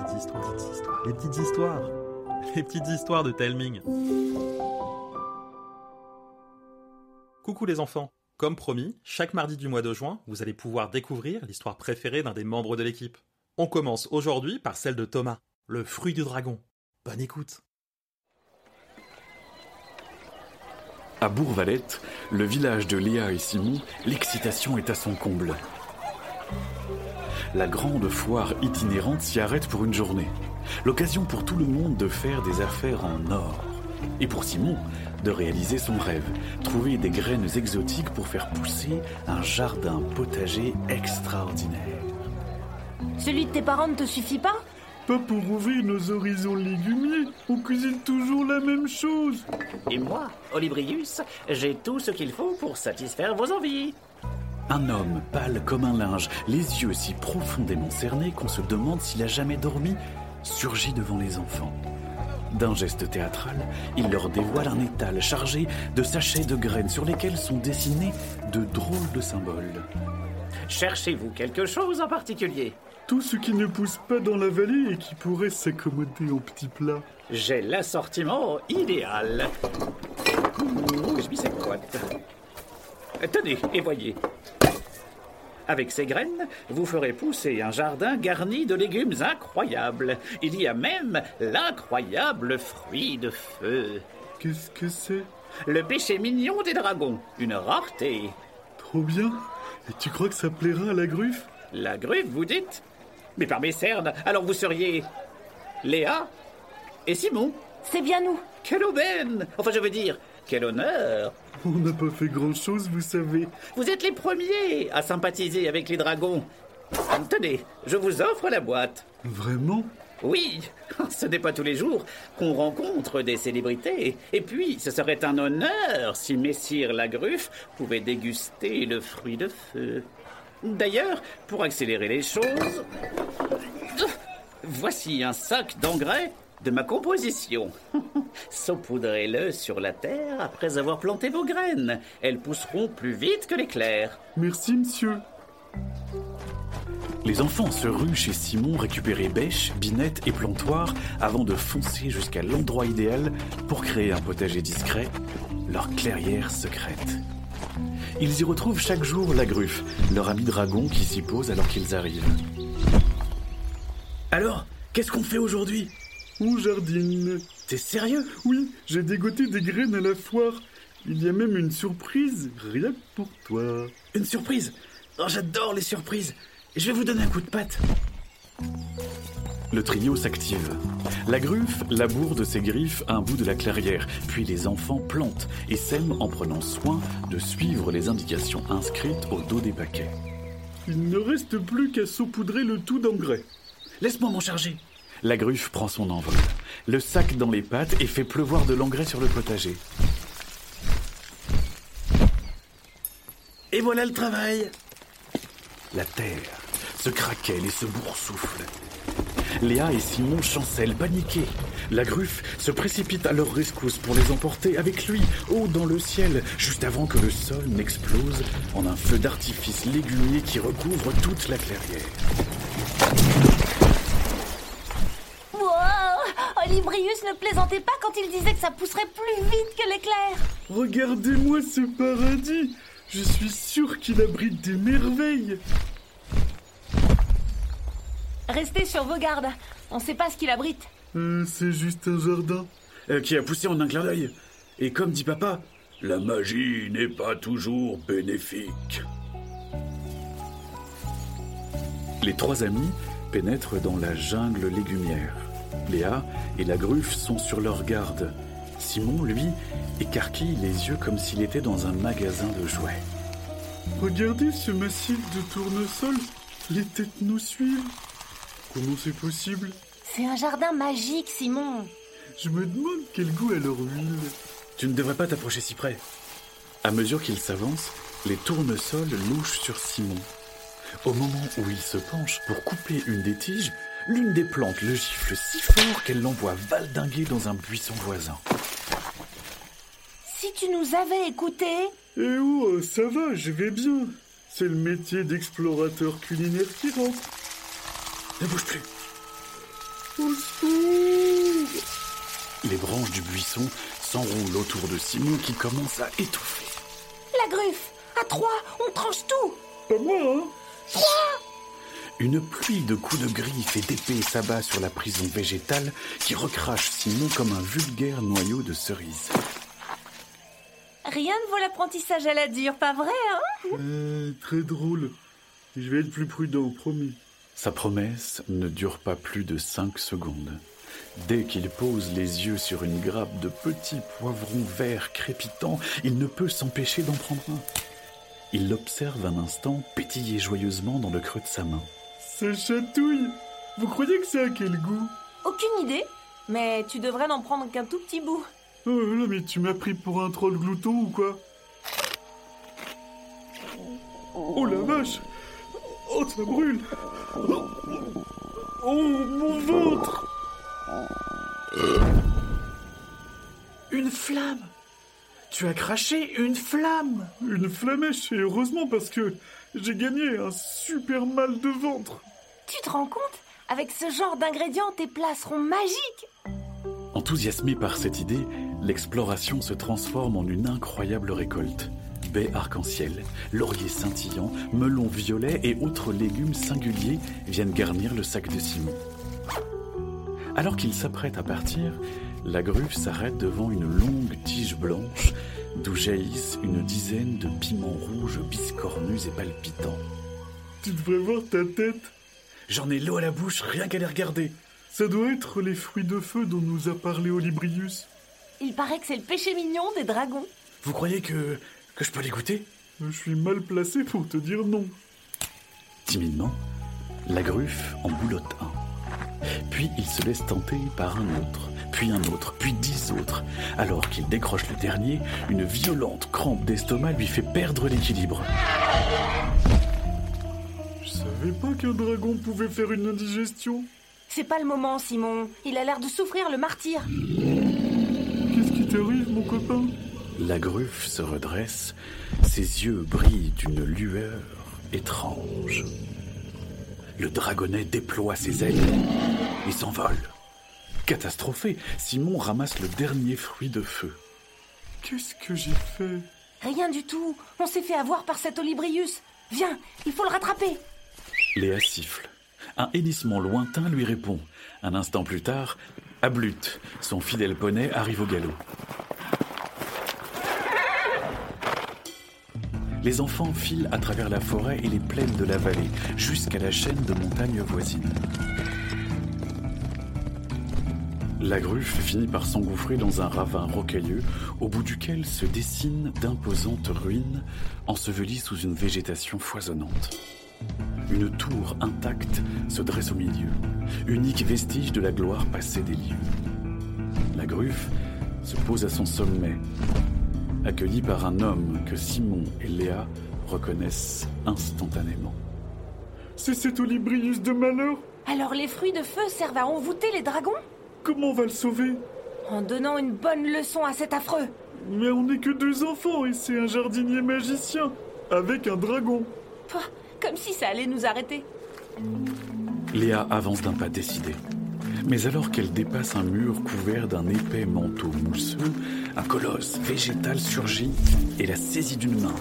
les petites histoires, les petites histoires de Telming. Coucou les enfants, comme promis, chaque mardi du mois de juin, vous allez pouvoir découvrir l'histoire préférée d'un des membres de l'équipe. On commence aujourd'hui par celle de Thomas, le fruit du dragon. Bonne écoute. À Bourvalette, le village de Léa et Simon, l'excitation est à son comble. La grande foire itinérante s'y arrête pour une journée. L'occasion pour tout le monde de faire des affaires en or. Et pour Simon, de réaliser son rêve, trouver des graines exotiques pour faire pousser un jardin potager extraordinaire. Celui de tes parents ne te suffit pas? Pas pour ouvrir nos horizons légumiers. On cuisine toujours la même chose. Et moi, Olibrius, j'ai tout ce qu'il faut pour satisfaire vos envies. Un homme, pâle comme un linge, les yeux si profondément cernés qu'on se demande s'il a jamais dormi, surgit devant les enfants. D'un geste théâtral, il leur dévoile un étal chargé de sachets de graines sur lesquels sont dessinés de drôles de symboles. Cherchez-vous quelque chose en particulier? Tout ce qui ne pousse pas dans la vallée et qui pourrait s'accommoder en petits plats. J'ai l'assortiment idéal. Je mis cette boîte. Tenez, et voyez. Avec ces graines, vous ferez pousser un jardin garni de légumes incroyables. Il y a même l'incroyable fruit de feu. Qu'est-ce que c'est? Le péché mignon des dragons, une rareté. Trop bien. Et tu crois que ça plaira à la gruffe? La gruffe, vous dites? Mais par mes cernes, alors vous seriez Léa et Simon. C'est bien nous. Quelle aubaine Enfin, je veux dire, quel honneur On n'a pas fait grand-chose, vous savez. Vous êtes les premiers à sympathiser avec les dragons. Tenez, je vous offre la boîte. Vraiment? Oui, ce n'est pas tous les jours qu'on rencontre des célébrités. Et puis, ce serait un honneur si Messire Lagruffe pouvait déguster le fruit de feu. D'ailleurs, pour accélérer les choses, voici un sac d'engrais de ma composition. Saupoudrez-le sur la terre après avoir planté vos graines. Elles pousseront plus vite que l'éclair. Merci, monsieur. Les enfants se ruent chez Simon récupérer bêches, binettes et plantoirs avant de foncer jusqu'à l'endroit idéal pour créer un potager discret, leur clairière secrète. Ils y retrouvent chaque jour la gruffe, leur ami dragon qui s'y pose alors qu'ils arrivent. Alors, qu'est-ce qu'on fait aujourd'hui? On jardine. T'es sérieux? Oui, j'ai dégoté des graines à la foire. Il y a même une surprise, rien que pour toi. Une surprise? Oh, j'adore les surprises. Je vais vous donner un coup de patte. Le trio s'active. La gruffe laboure de ses griffes un bout de la clairière, puis les enfants plantent et sèment en prenant soin de suivre les indications inscrites au dos des paquets. Il ne reste plus qu'à saupoudrer le tout d'engrais. Laisse-moi m'en charger. La gruffe prend son envol, le sac dans les pattes et fait pleuvoir de l'engrais sur le potager. Et voilà le travail. La terre se craquelle et se boursoufle. Léa et Simon chancellent, paniqués. La gruffe se précipite à leur rescousse pour les emporter avec lui, haut dans le ciel, juste avant que le sol n'explose en un feu d'artifice légumier qui recouvre toute la clairière. Wow Olibrius ne plaisantait pas quand il disait que ça pousserait plus vite que l'éclair. Regardez-moi ce paradis. Je suis sûr qu'il abrite des merveilles. Restez sur vos gardes. On sait pas ce qu'il abrite. Euh, c'est juste un jardin. Euh, qui a poussé en un clin d'œil. Et comme dit papa, La magie n'est pas toujours bénéfique. Les trois amis pénètrent dans la jungle légumière. Léa et la gruffe sont sur leur garde. Simon, lui, écarquille les yeux comme s'il était dans un magasin de jouets. Regardez ce massif de tournesol. Les têtes nous suivent. Comment c'est possible? C'est un jardin magique, Simon. Je me demande quel goût a leur huile. tu ne devrais pas t'approcher si près. À mesure qu'ils s'avancent, les tournesols louchent sur Simon. Au moment où il se penche pour couper une des tiges, l'une des plantes le gifle si fort qu'elle l'envoie valdinguer dans un buisson voisin. Si tu nous avais écoutés, Eh oh, ça va, je vais bien. C'est le métier d'explorateur culinaire qui rentre. Ne bouge plus. Au secours Les branches du buisson s'enroulent autour de Simon qui commence à étouffer. La gruffe À trois, on tranche tout Pas moi, hein Une pluie de coups de griffes et d'épées s'abat sur la prison végétale qui recrache Simon comme un vulgaire noyau de cerise. Rien ne vaut l'apprentissage à la dure, pas vrai, hein? Euh, Très drôle. Je vais être plus prudent, promis. Sa promesse ne dure pas plus de cinq secondes. Dès qu'il pose les yeux sur une grappe de petits poivrons verts crépitants, il ne peut s'empêcher d'en prendre un. Il l'observe un instant pétiller joyeusement dans le creux de sa main. Ça chatouille. Vous croyez que ça a quel goût? Aucune idée, mais tu devrais n'en prendre qu'un tout petit bout. Oh là, mais tu m'as pris pour un troll glouton ou quoi? Oh la vache! Oh, ça brûle! Oh, oh, mon ventre! Une flamme. Tu as craché une flamme. Une flamèche, et heureusement parce que j'ai gagné un super mal de ventre Tu te rends compte Avec ce genre d'ingrédients, tes plats seront magiques Enthousiasmé par cette idée, l'exploration se transforme en une incroyable récolte. Baies arc-en-ciel, lauriers scintillants, melons violets et autres légumes singuliers viennent garnir le sac de Simon. Alors qu'il s'apprête à partir, la gruffe s'arrête devant une longue tige blanche d'où jaillissent une dizaine de piments rouges biscornus et palpitants. Tu devrais voir ta tête J'en ai l'eau à la bouche rien qu'à les regarder. Ça doit être les fruits de feu dont nous a parlé Olibrius. Il paraît que c'est le péché mignon des dragons. Vous croyez que, que je peux les goûter? Je suis mal placé pour te dire non. Timidement, la gruffe en boulotte un. Puis il se laisse tenter par un autre, puis un autre, puis dix autres. Alors qu'il décroche le dernier, une violente crampe d'estomac lui fait perdre l'équilibre. Je savais pas qu'un dragon pouvait faire une indigestion. C'est pas le moment, Simon. Il a l'air de souffrir le martyr. Qu'est-ce qui t'arrive, mon copain? La gruffe se redresse, ses yeux brillent d'une lueur étrange. Le dragonnet déploie ses ailes et s'envole. Catastrophé, Simon ramasse le dernier fruit de feu. Qu'est-ce que j'ai fait? Rien du tout. On s'est fait avoir par cet Olibrius. Viens, il faut le rattraper. Léa siffle. Un hennissement lointain lui répond. Un instant plus tard, Ablut, son fidèle poney, arrive au galop. Les enfants filent à travers la forêt et les plaines de la vallée, jusqu'à la chaîne de montagnes voisines. La gruffe finit par s'engouffrer dans un ravin rocailleux, au bout duquel se dessinent d'imposantes ruines, ensevelies sous une végétation foisonnante. Une tour intacte se dresse au milieu, unique vestige de la gloire passée des lieux. La gruffe se pose à son sommet, accueillie par un homme que Simon et Léa reconnaissent instantanément. C'est cet Olibrius de malheur Alors les fruits de feu servent à envoûter les dragons? Comment on va le sauver? En donnant une bonne leçon à cet affreux. Mais on n'est que deux enfants et c'est un jardinier magicien, avec un dragon. Pouah, Comme si ça allait nous arrêter. Léa avance d'un pas décidé. Mais alors qu'elle dépasse un mur couvert d'un épais manteau mousseux, un colosse végétal surgit et la saisit d'une main.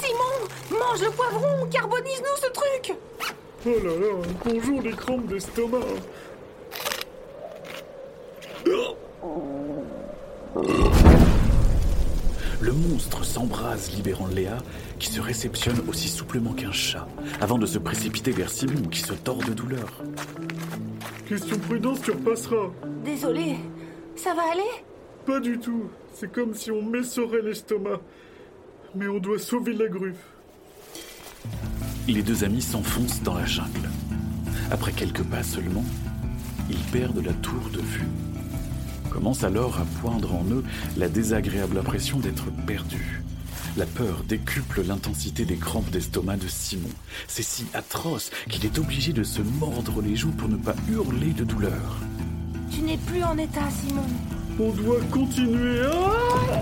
Simon, mange le poivron, carbonise-nous ce truc Oh là là, bonjour les crampes d'estomac. Le monstre s'embrase, libérant Léa, qui se réceptionne aussi souplement qu'un chat, avant de se précipiter vers Simon, qui se tord de douleur. Question prudence, tu repasseras. Désolé, ça va aller? Pas du tout. C'est comme si on m'essorait l'estomac. Mais on doit sauver la gruffe. Les deux amis s'enfoncent dans la jungle. Après quelques pas seulement, ils perdent la tour de vue. Commence alors à poindre en eux la désagréable impression d'être perdus. La peur décuple l'intensité des crampes d'estomac de Simon. C'est si atroce qu'il est obligé de se mordre les joues pour ne pas hurler de douleur. Tu n'es plus en état, Simon. On doit continuer. Ah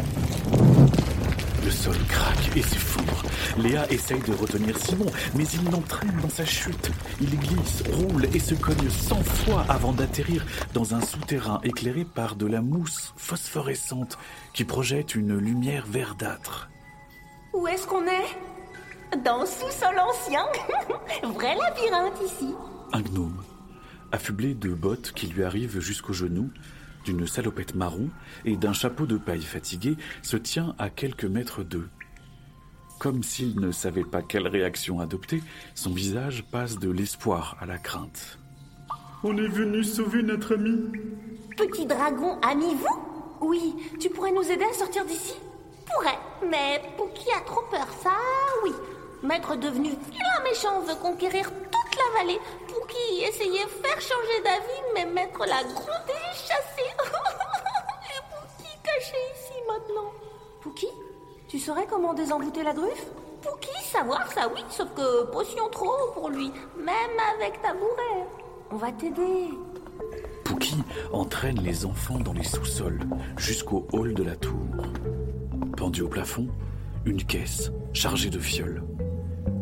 Le sol craque et s'effondre. Léa essaye de retenir Simon, mais il l'entraîne dans sa chute. Il glisse, roule et se cogne cent fois avant d'atterrir dans un souterrain éclairé par de la mousse phosphorescente qui projette une lumière verdâtre. Où est-ce qu'on est? Dans sous-sol ancien Vrai labyrinthe ici Un gnome, affublé de bottes qui lui arrivent jusqu'aux genoux, d'une salopette marron et d'un chapeau de paille fatigué, se tient à quelques mètres d'eux. Comme s'il ne savait pas quelle réaction adopter, son visage passe de l'espoir à la crainte. On est venu sauver notre ami. Petit dragon, ami vous? Oui, tu pourrais nous aider à sortir d'ici? Pourrais, mais Pouki a trop peur, ça oui. Maître devenu vilain méchant veut conquérir toute la vallée. Pouki essayait de faire changer d'avis, mais Maître l'a grondé et chassé. Maintenant. Pouki Tu saurais comment désenglouter la gruffe? Pouki, savoir ça oui, sauf que potion trop haut pour lui, même avec tabouret. On va t'aider. Pouki entraîne les enfants dans les sous-sols jusqu'au hall de la tour? Pendu au plafond, une caisse chargée de fioles.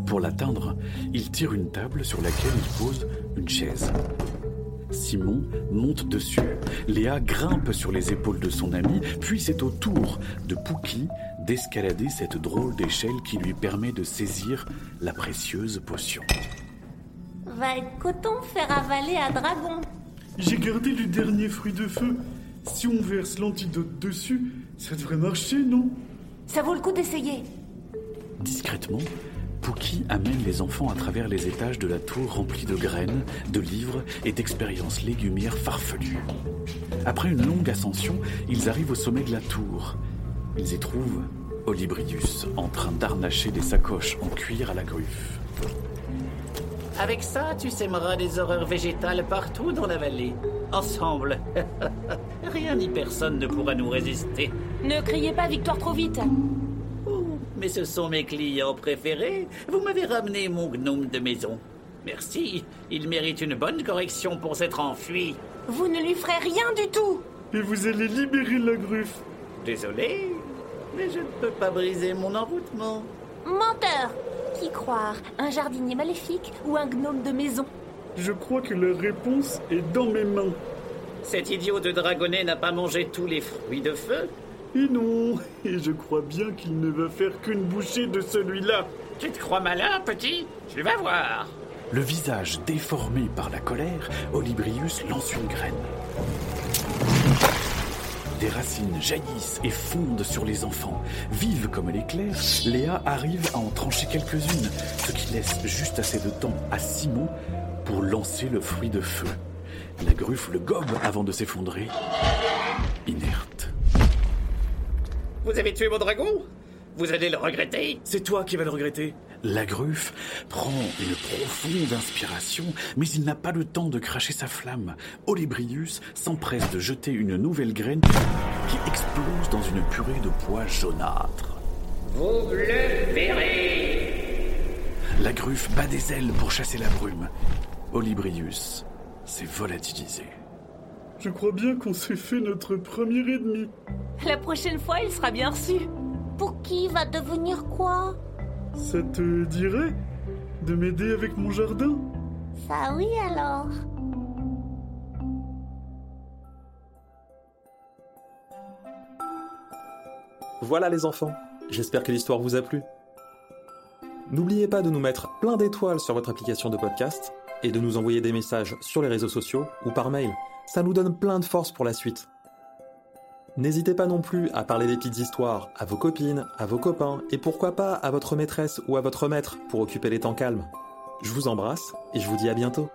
Pour l'atteindre, il tire une table sur laquelle il pose une chaise. Simon monte dessus. Léa grimpe sur les épaules de son ami, puis c'est au tour de Pouki d'escalader cette drôle d'échelle qui lui permet de saisir la précieuse potion. Va être coton faire avaler à Dragon. J'ai gardé le dernier fruit de feu. Si on verse l'antidote dessus, ça devrait marcher, non? Ça vaut le coup d'essayer. Discrètement, Pouki amène les enfants à travers les étages de la tour remplie de graines, de livres et d'expériences légumières farfelues. Après une longue ascension, ils arrivent au sommet de la tour. Ils y trouvent Olibrius en train d'arnacher des sacoches en cuir à la gruffe. Avec ça, tu sèmeras des horreurs végétales partout dans la vallée. Ensemble. Rien ni personne ne pourra nous résister. Ne criez pas victoire trop vite. Mais ce sont mes clients préférés. Vous m'avez ramené mon gnome de maison. Merci. Il mérite une bonne correction pour s'être enfui. Vous ne lui ferez rien du tout. Et vous allez libérer la gruffe. Désolé, mais je ne peux pas briser mon envoûtement. Menteur. Qui croire Un jardinier maléfique ou un gnome de maison? Je crois que la réponse est dans mes mains. Cet idiot de dragonnet n'a pas mangé tous les fruits de feu. Et non, et je crois bien qu'il ne va faire qu'une bouchée de celui-là. Tu te crois malin, petit? Je vais voir. Le visage déformé par la colère, Olibrius lance une graine. Des racines jaillissent et fondent sur les enfants. Vive comme l'éclair, Léa arrive à en trancher quelques-unes, ce qui laisse juste assez de temps à Simon pour lancer le fruit de feu. La gruffe le gobe avant de s'effondrer, inerte. Vous avez tué mon dragon? Vous allez le regretter? C'est toi qui vas le regretter. La gruffe prend une profonde inspiration, mais il n'a pas le temps de cracher sa flamme. Olibrius s'empresse de jeter une nouvelle graine qui explose dans une purée de pois jaunâtre. Vous le verrez La gruffe bat des ailes pour chasser la brume. Olibrius s'est volatilisé. Je crois bien qu'on s'est fait notre premier ennemi? La prochaine fois, il sera bien reçu. Pour qui va devenir quoi? Ça te dirait de m'aider avec mon jardin? Ça oui alors. Voilà les enfants, j'espère que l'histoire vous a plu. N'oubliez pas de nous mettre plein d'étoiles sur votre application de podcast et de nous envoyer des messages sur les réseaux sociaux ou par mail. Ça nous donne plein de force pour la suite. N'hésitez pas non plus à parler des petites histoires à vos copines, à vos copains et pourquoi pas à votre maîtresse ou à votre maître pour occuper les temps calmes. Je vous embrasse et je vous dis à bientôt.